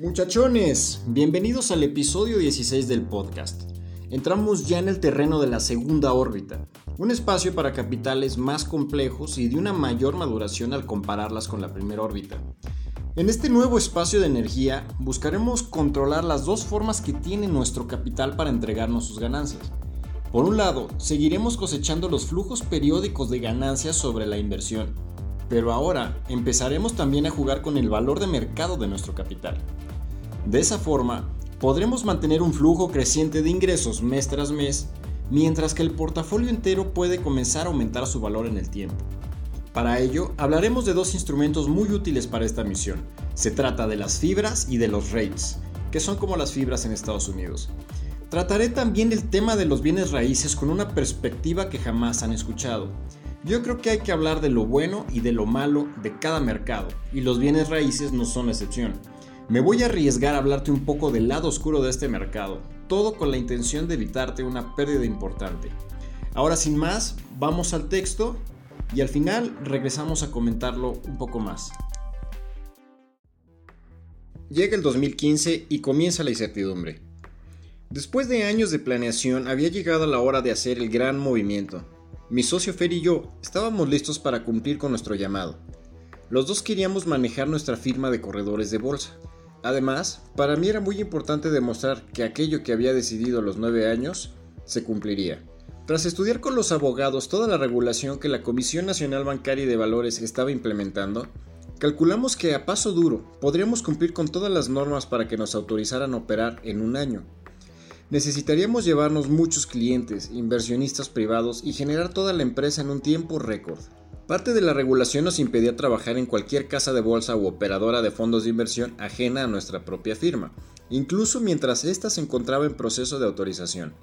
Muchachones, bienvenidos al episodio 16 del podcast. Entramos ya en el terreno de la segunda órbita, un espacio para capitales más complejos y de una mayor maduración al compararlas con la primera órbita. En este nuevo espacio de energía buscaremos controlar las dos formas que tiene nuestro capital para entregarnos sus ganancias. Por un lado, seguiremos cosechando los flujos periódicos de ganancias sobre la inversión, pero ahora empezaremos también a jugar con el valor de mercado de nuestro capital. De esa forma, podremos mantener un flujo creciente de ingresos mes tras mes, mientras que el portafolio entero puede comenzar a aumentar su valor en el tiempo. Para ello, hablaremos de dos instrumentos muy útiles para esta misión. Se trata de las fibras y de los rates, que son como las fibras en Estados Unidos. Trataré también el tema de los bienes raíces con una perspectiva que jamás han escuchado. Yo creo que hay que hablar de lo bueno y de lo malo de cada mercado, y los bienes raíces no son excepción. Me voy a arriesgar a hablarte un poco del lado oscuro de este mercado, todo con la intención de evitarte una pérdida importante. Ahora sin más, vamos al texto y al final regresamos a comentarlo un poco más. Llega el 2015 y comienza la incertidumbre. Después de años de planeación había llegado la hora de hacer el gran movimiento. Mi socio Fer y yo estábamos listos para cumplir con nuestro llamado. Los dos queríamos manejar nuestra firma de corredores de bolsa Además, para mí era muy importante demostrar que aquello que había decidido a los nueve años se cumpliría. Tras estudiar con los abogados toda la regulación que la Comisión Nacional Bancaria y de Valores estaba implementando, calculamos que a paso duro podríamos cumplir con todas las normas para que nos autorizaran a operar en un año. Necesitaríamos llevarnos muchos clientes, inversionistas privados y generar toda la empresa en un tiempo récord. Parte de la regulación nos impedía trabajar en cualquier casa de bolsa u operadora de fondos de inversión ajena a nuestra propia firma, incluso mientras ésta se encontraba en proceso de autorización.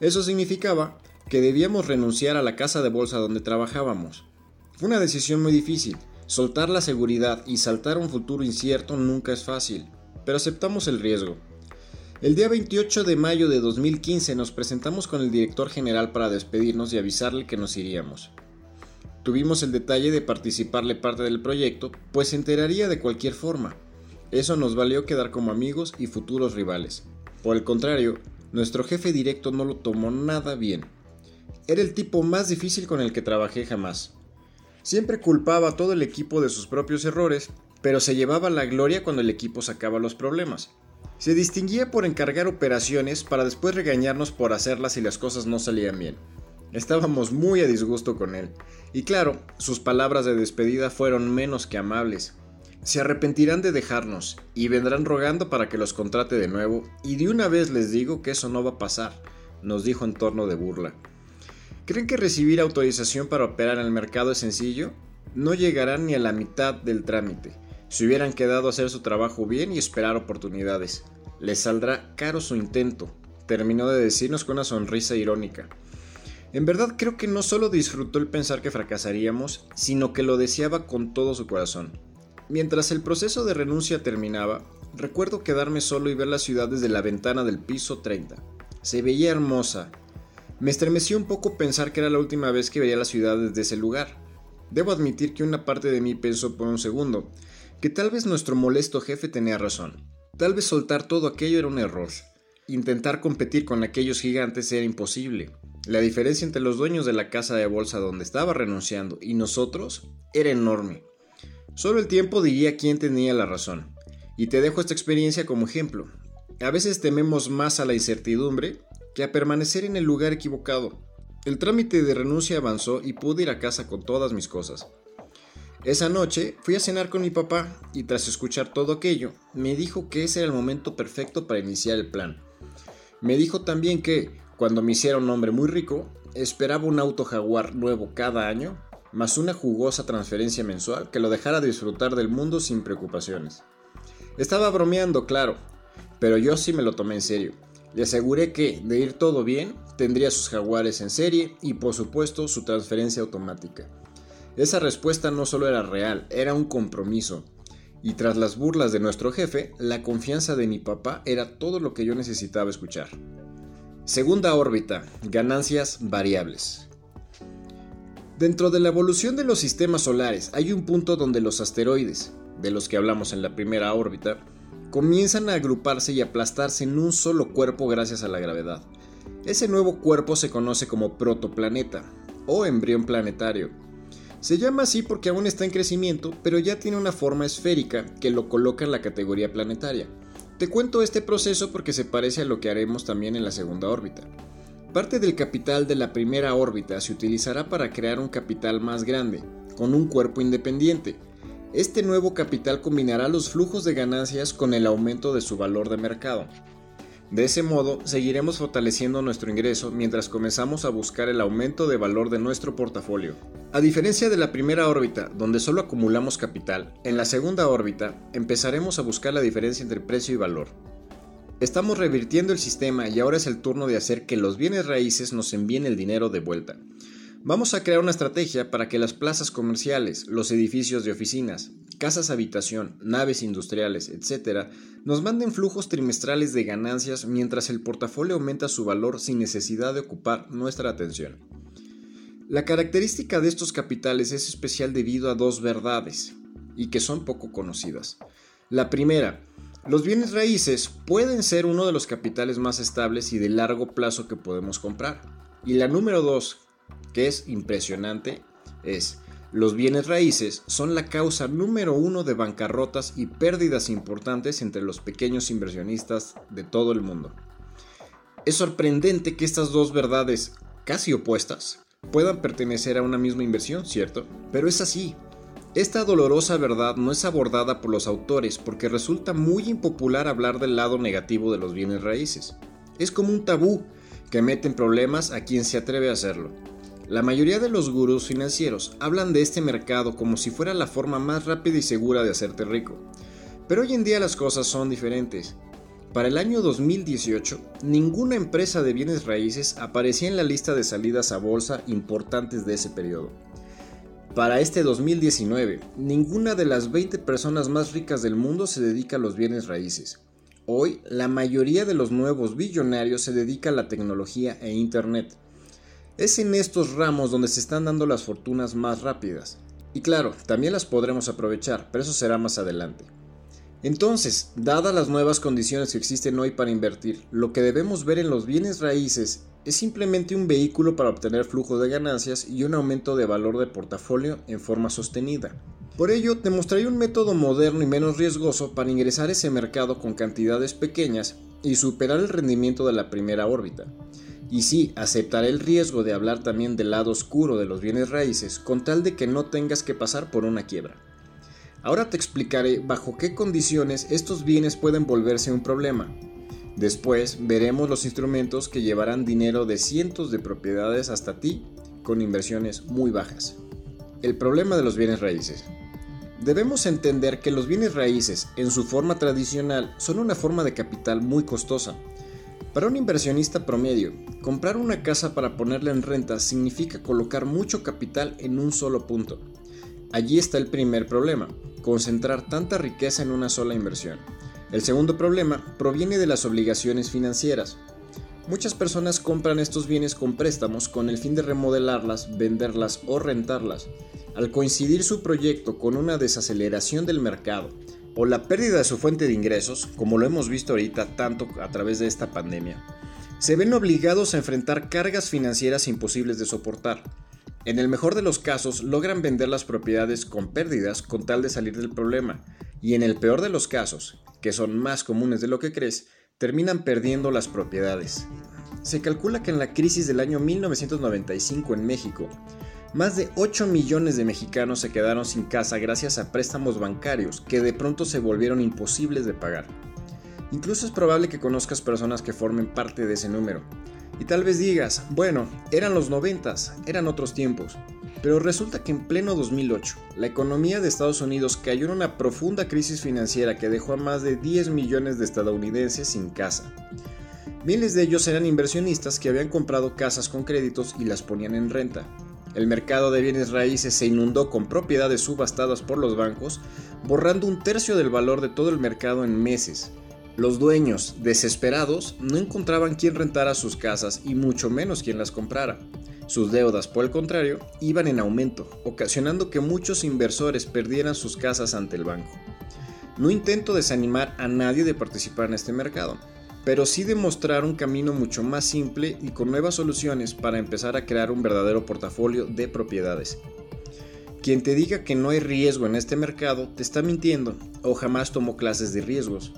Eso significaba que debíamos renunciar a la casa de bolsa donde trabajábamos. Fue una decisión muy difícil. Soltar la seguridad y saltar un futuro incierto nunca es fácil, pero aceptamos el riesgo. El día 28 de mayo de 2015 nos presentamos con el director general para despedirnos y avisarle que nos iríamos. Tuvimos el detalle de participarle parte del proyecto, pues se enteraría de cualquier forma. Eso nos valió quedar como amigos y futuros rivales. Por el contrario, nuestro jefe directo no lo tomó nada bien. Era el tipo más difícil con el que trabajé jamás. Siempre culpaba a todo el equipo de sus propios errores, pero se llevaba la gloria cuando el equipo sacaba los problemas. Se distinguía por encargar operaciones para después regañarnos por hacerlas si las cosas no salían bien. Estábamos muy a disgusto con él, y claro, sus palabras de despedida fueron menos que amables. Se arrepentirán de dejarnos y vendrán rogando para que los contrate de nuevo, y de una vez les digo que eso no va a pasar, nos dijo en torno de burla. ¿Creen que recibir autorización para operar en el mercado es sencillo? No llegarán ni a la mitad del trámite. Si hubieran quedado a hacer su trabajo bien y esperar oportunidades. Les saldrá caro su intento, terminó de decirnos con una sonrisa irónica. En verdad creo que no solo disfrutó el pensar que fracasaríamos, sino que lo deseaba con todo su corazón. Mientras el proceso de renuncia terminaba, recuerdo quedarme solo y ver la ciudad desde la ventana del piso 30. Se veía hermosa. Me estremeció un poco pensar que era la última vez que veía la ciudad desde ese lugar. Debo admitir que una parte de mí pensó por un segundo que tal vez nuestro molesto jefe tenía razón. Tal vez soltar todo aquello era un error. Intentar competir con aquellos gigantes era imposible. La diferencia entre los dueños de la casa de bolsa donde estaba renunciando y nosotros era enorme. Solo el tiempo diría quién tenía la razón. Y te dejo esta experiencia como ejemplo. A veces tememos más a la incertidumbre que a permanecer en el lugar equivocado. El trámite de renuncia avanzó y pude ir a casa con todas mis cosas. Esa noche fui a cenar con mi papá y tras escuchar todo aquello, me dijo que ese era el momento perfecto para iniciar el plan. Me dijo también que, cuando me hiciera un hombre muy rico, esperaba un auto jaguar nuevo cada año, más una jugosa transferencia mensual que lo dejara disfrutar del mundo sin preocupaciones. Estaba bromeando, claro, pero yo sí me lo tomé en serio. Le aseguré que, de ir todo bien, tendría sus jaguares en serie y por supuesto su transferencia automática. Esa respuesta no solo era real, era un compromiso. Y tras las burlas de nuestro jefe, la confianza de mi papá era todo lo que yo necesitaba escuchar. Segunda órbita, ganancias variables. Dentro de la evolución de los sistemas solares hay un punto donde los asteroides, de los que hablamos en la primera órbita, comienzan a agruparse y aplastarse en un solo cuerpo gracias a la gravedad. Ese nuevo cuerpo se conoce como protoplaneta o embrión planetario. Se llama así porque aún está en crecimiento, pero ya tiene una forma esférica que lo coloca en la categoría planetaria. Te cuento este proceso porque se parece a lo que haremos también en la segunda órbita. Parte del capital de la primera órbita se utilizará para crear un capital más grande, con un cuerpo independiente. Este nuevo capital combinará los flujos de ganancias con el aumento de su valor de mercado. De ese modo, seguiremos fortaleciendo nuestro ingreso mientras comenzamos a buscar el aumento de valor de nuestro portafolio. A diferencia de la primera órbita, donde solo acumulamos capital, en la segunda órbita empezaremos a buscar la diferencia entre precio y valor. Estamos revirtiendo el sistema y ahora es el turno de hacer que los bienes raíces nos envíen el dinero de vuelta. Vamos a crear una estrategia para que las plazas comerciales, los edificios de oficinas, casas habitación, naves industriales, etc., nos manden flujos trimestrales de ganancias mientras el portafolio aumenta su valor sin necesidad de ocupar nuestra atención. La característica de estos capitales es especial debido a dos verdades, y que son poco conocidas. La primera, los bienes raíces pueden ser uno de los capitales más estables y de largo plazo que podemos comprar. Y la número dos, que es impresionante es los bienes raíces son la causa número uno de bancarrotas y pérdidas importantes entre los pequeños inversionistas de todo el mundo. Es sorprendente que estas dos verdades casi opuestas puedan pertenecer a una misma inversión, ¿cierto? Pero es así. Esta dolorosa verdad no es abordada por los autores porque resulta muy impopular hablar del lado negativo de los bienes raíces. Es como un tabú que mete en problemas a quien se atreve a hacerlo. La mayoría de los gurús financieros hablan de este mercado como si fuera la forma más rápida y segura de hacerte rico. Pero hoy en día las cosas son diferentes. Para el año 2018, ninguna empresa de bienes raíces aparecía en la lista de salidas a bolsa importantes de ese periodo. Para este 2019, ninguna de las 20 personas más ricas del mundo se dedica a los bienes raíces. Hoy, la mayoría de los nuevos billonarios se dedica a la tecnología e Internet. Es en estos ramos donde se están dando las fortunas más rápidas. Y claro, también las podremos aprovechar, pero eso será más adelante. Entonces, dadas las nuevas condiciones que existen hoy para invertir, lo que debemos ver en los bienes raíces es simplemente un vehículo para obtener flujo de ganancias y un aumento de valor de portafolio en forma sostenida. Por ello, te mostraré un método moderno y menos riesgoso para ingresar a ese mercado con cantidades pequeñas y superar el rendimiento de la primera órbita. Y sí, aceptaré el riesgo de hablar también del lado oscuro de los bienes raíces con tal de que no tengas que pasar por una quiebra. Ahora te explicaré bajo qué condiciones estos bienes pueden volverse un problema. Después veremos los instrumentos que llevarán dinero de cientos de propiedades hasta ti con inversiones muy bajas. El problema de los bienes raíces. Debemos entender que los bienes raíces, en su forma tradicional, son una forma de capital muy costosa, para un inversionista promedio, comprar una casa para ponerla en renta significa colocar mucho capital en un solo punto. Allí está el primer problema, concentrar tanta riqueza en una sola inversión. El segundo problema proviene de las obligaciones financieras. Muchas personas compran estos bienes con préstamos con el fin de remodelarlas, venderlas o rentarlas. Al coincidir su proyecto con una desaceleración del mercado, o la pérdida de su fuente de ingresos, como lo hemos visto ahorita tanto a través de esta pandemia, se ven obligados a enfrentar cargas financieras imposibles de soportar. En el mejor de los casos logran vender las propiedades con pérdidas con tal de salir del problema, y en el peor de los casos, que son más comunes de lo que crees, terminan perdiendo las propiedades. Se calcula que en la crisis del año 1995 en México, más de 8 millones de mexicanos se quedaron sin casa gracias a préstamos bancarios que de pronto se volvieron imposibles de pagar. Incluso es probable que conozcas personas que formen parte de ese número. Y tal vez digas, bueno, eran los 90, eran otros tiempos. Pero resulta que en pleno 2008, la economía de Estados Unidos cayó en una profunda crisis financiera que dejó a más de 10 millones de estadounidenses sin casa. Miles de ellos eran inversionistas que habían comprado casas con créditos y las ponían en renta, el mercado de bienes raíces se inundó con propiedades subastadas por los bancos, borrando un tercio del valor de todo el mercado en meses. Los dueños, desesperados, no encontraban quién rentara sus casas y mucho menos quien las comprara. Sus deudas, por el contrario, iban en aumento, ocasionando que muchos inversores perdieran sus casas ante el banco. No intento desanimar a nadie de participar en este mercado, pero sí demostrar un camino mucho más simple y con nuevas soluciones para empezar a crear un verdadero portafolio de propiedades. Quien te diga que no hay riesgo en este mercado te está mintiendo o jamás tomó clases de riesgos.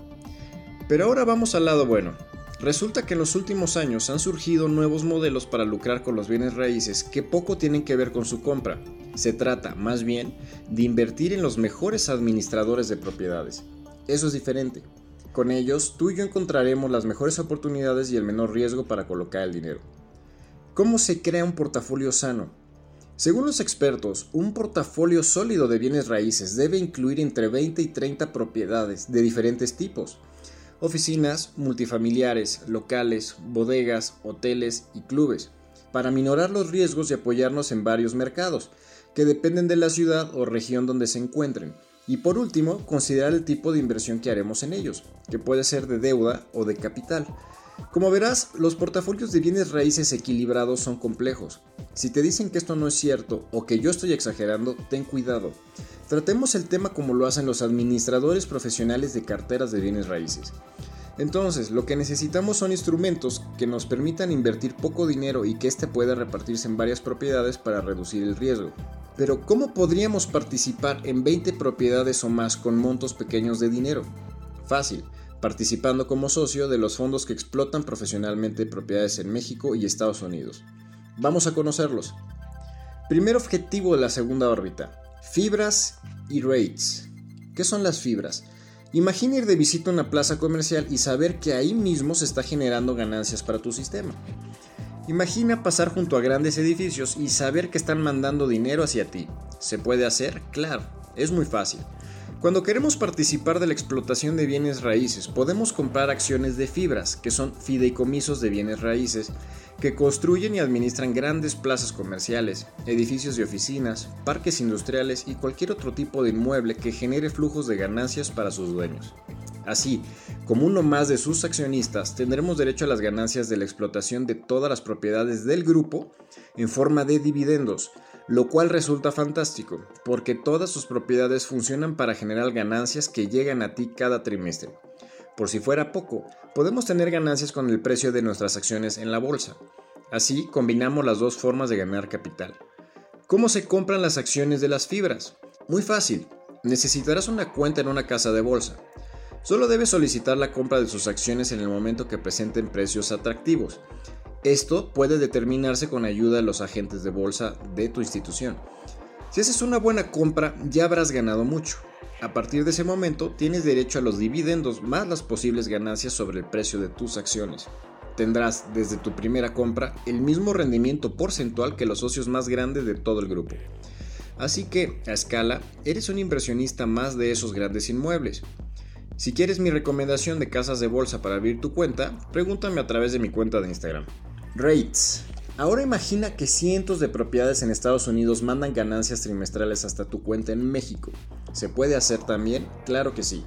Pero ahora vamos al lado bueno. Resulta que en los últimos años han surgido nuevos modelos para lucrar con los bienes raíces que poco tienen que ver con su compra. Se trata, más bien, de invertir en los mejores administradores de propiedades. Eso es diferente. Con ellos, tú y yo encontraremos las mejores oportunidades y el menor riesgo para colocar el dinero. ¿Cómo se crea un portafolio sano? Según los expertos, un portafolio sólido de bienes raíces debe incluir entre 20 y 30 propiedades de diferentes tipos oficinas, multifamiliares, locales, bodegas, hoteles y clubes, para minorar los riesgos y apoyarnos en varios mercados, que dependen de la ciudad o región donde se encuentren. Y por último, considerar el tipo de inversión que haremos en ellos, que puede ser de deuda o de capital. Como verás, los portafolios de bienes raíces equilibrados son complejos. Si te dicen que esto no es cierto o que yo estoy exagerando, ten cuidado. Tratemos el tema como lo hacen los administradores profesionales de carteras de bienes raíces. Entonces, lo que necesitamos son instrumentos que nos permitan invertir poco dinero y que éste pueda repartirse en varias propiedades para reducir el riesgo. Pero, ¿cómo podríamos participar en 20 propiedades o más con montos pequeños de dinero? Fácil, participando como socio de los fondos que explotan profesionalmente propiedades en México y Estados Unidos. Vamos a conocerlos. Primer objetivo de la segunda órbita, Fibras y rates. ¿Qué son las fibras? Imagina ir de visita a una plaza comercial y saber que ahí mismo se está generando ganancias para tu sistema. Imagina pasar junto a grandes edificios y saber que están mandando dinero hacia ti. ¿Se puede hacer? Claro, es muy fácil. Cuando queremos participar de la explotación de bienes raíces, podemos comprar acciones de fibras, que son fideicomisos de bienes raíces, que construyen y administran grandes plazas comerciales, edificios de oficinas, parques industriales y cualquier otro tipo de inmueble que genere flujos de ganancias para sus dueños. Así, como uno más de sus accionistas, tendremos derecho a las ganancias de la explotación de todas las propiedades del grupo en forma de dividendos, lo cual resulta fantástico, porque todas sus propiedades funcionan para generar ganancias que llegan a ti cada trimestre. Por si fuera poco, podemos tener ganancias con el precio de nuestras acciones en la bolsa. Así combinamos las dos formas de ganar capital. ¿Cómo se compran las acciones de las fibras? Muy fácil, necesitarás una cuenta en una casa de bolsa. Solo debes solicitar la compra de sus acciones en el momento que presenten precios atractivos. Esto puede determinarse con ayuda de los agentes de bolsa de tu institución. Si haces una buena compra, ya habrás ganado mucho. A partir de ese momento, tienes derecho a los dividendos más las posibles ganancias sobre el precio de tus acciones. Tendrás desde tu primera compra el mismo rendimiento porcentual que los socios más grandes de todo el grupo. Así que, a escala, eres un inversionista más de esos grandes inmuebles. Si quieres mi recomendación de casas de bolsa para abrir tu cuenta, pregúntame a través de mi cuenta de Instagram. Rates. Ahora imagina que cientos de propiedades en Estados Unidos mandan ganancias trimestrales hasta tu cuenta en México. ¿Se puede hacer también? Claro que sí.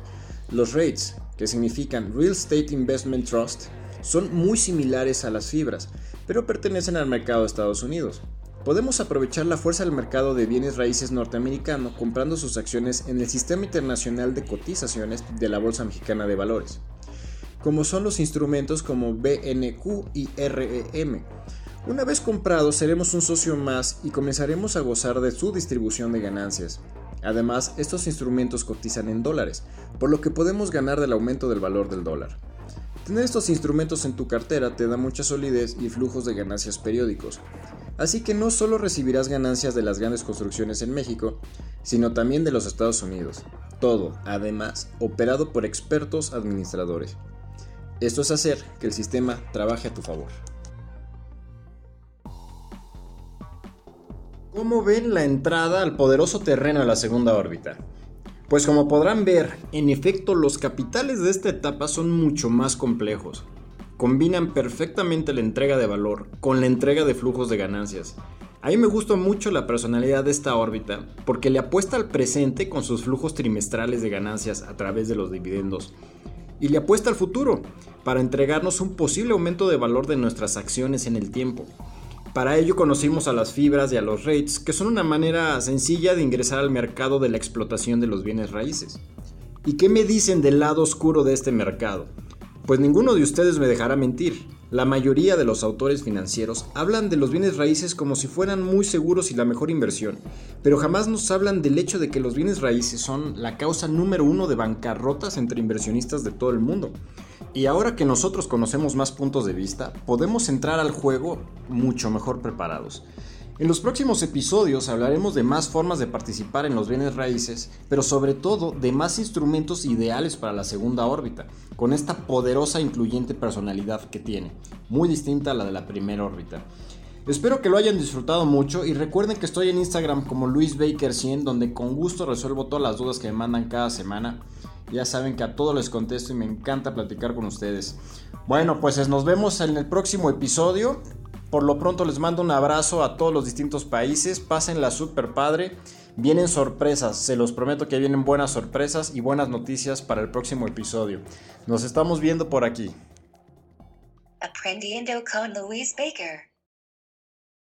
Los rates, que significan Real Estate Investment Trust, son muy similares a las fibras, pero pertenecen al mercado de Estados Unidos. Podemos aprovechar la fuerza del mercado de bienes raíces norteamericano comprando sus acciones en el Sistema Internacional de Cotizaciones de la Bolsa Mexicana de Valores como son los instrumentos como BNQ y REM. Una vez comprados seremos un socio más y comenzaremos a gozar de su distribución de ganancias. Además, estos instrumentos cotizan en dólares, por lo que podemos ganar del aumento del valor del dólar. Tener estos instrumentos en tu cartera te da mucha solidez y flujos de ganancias periódicos. Así que no solo recibirás ganancias de las grandes construcciones en México, sino también de los Estados Unidos. Todo, además, operado por expertos administradores. Esto es hacer que el sistema trabaje a tu favor. ¿Cómo ven la entrada al poderoso terreno de la segunda órbita? Pues como podrán ver, en efecto los capitales de esta etapa son mucho más complejos. Combinan perfectamente la entrega de valor con la entrega de flujos de ganancias. A mí me gusta mucho la personalidad de esta órbita porque le apuesta al presente con sus flujos trimestrales de ganancias a través de los dividendos y le apuesta al futuro para entregarnos un posible aumento de valor de nuestras acciones en el tiempo. Para ello conocimos a las fibras y a los rates, que son una manera sencilla de ingresar al mercado de la explotación de los bienes raíces. ¿Y qué me dicen del lado oscuro de este mercado? Pues ninguno de ustedes me dejará mentir. La mayoría de los autores financieros hablan de los bienes raíces como si fueran muy seguros y la mejor inversión, pero jamás nos hablan del hecho de que los bienes raíces son la causa número uno de bancarrotas entre inversionistas de todo el mundo. Y ahora que nosotros conocemos más puntos de vista, podemos entrar al juego mucho mejor preparados. En los próximos episodios hablaremos de más formas de participar en los bienes raíces, pero sobre todo de más instrumentos ideales para la segunda órbita, con esta poderosa e incluyente personalidad que tiene, muy distinta a la de la primera órbita. Espero que lo hayan disfrutado mucho y recuerden que estoy en Instagram como LuisBaker100 donde con gusto resuelvo todas las dudas que me mandan cada semana. Ya saben que a todos les contesto y me encanta platicar con ustedes. Bueno, pues nos vemos en el próximo episodio. Por lo pronto les mando un abrazo a todos los distintos países. Pásenla super padre. Vienen sorpresas, se los prometo que vienen buenas sorpresas y buenas noticias para el próximo episodio. Nos estamos viendo por aquí. Aprendiendo con Luis Baker.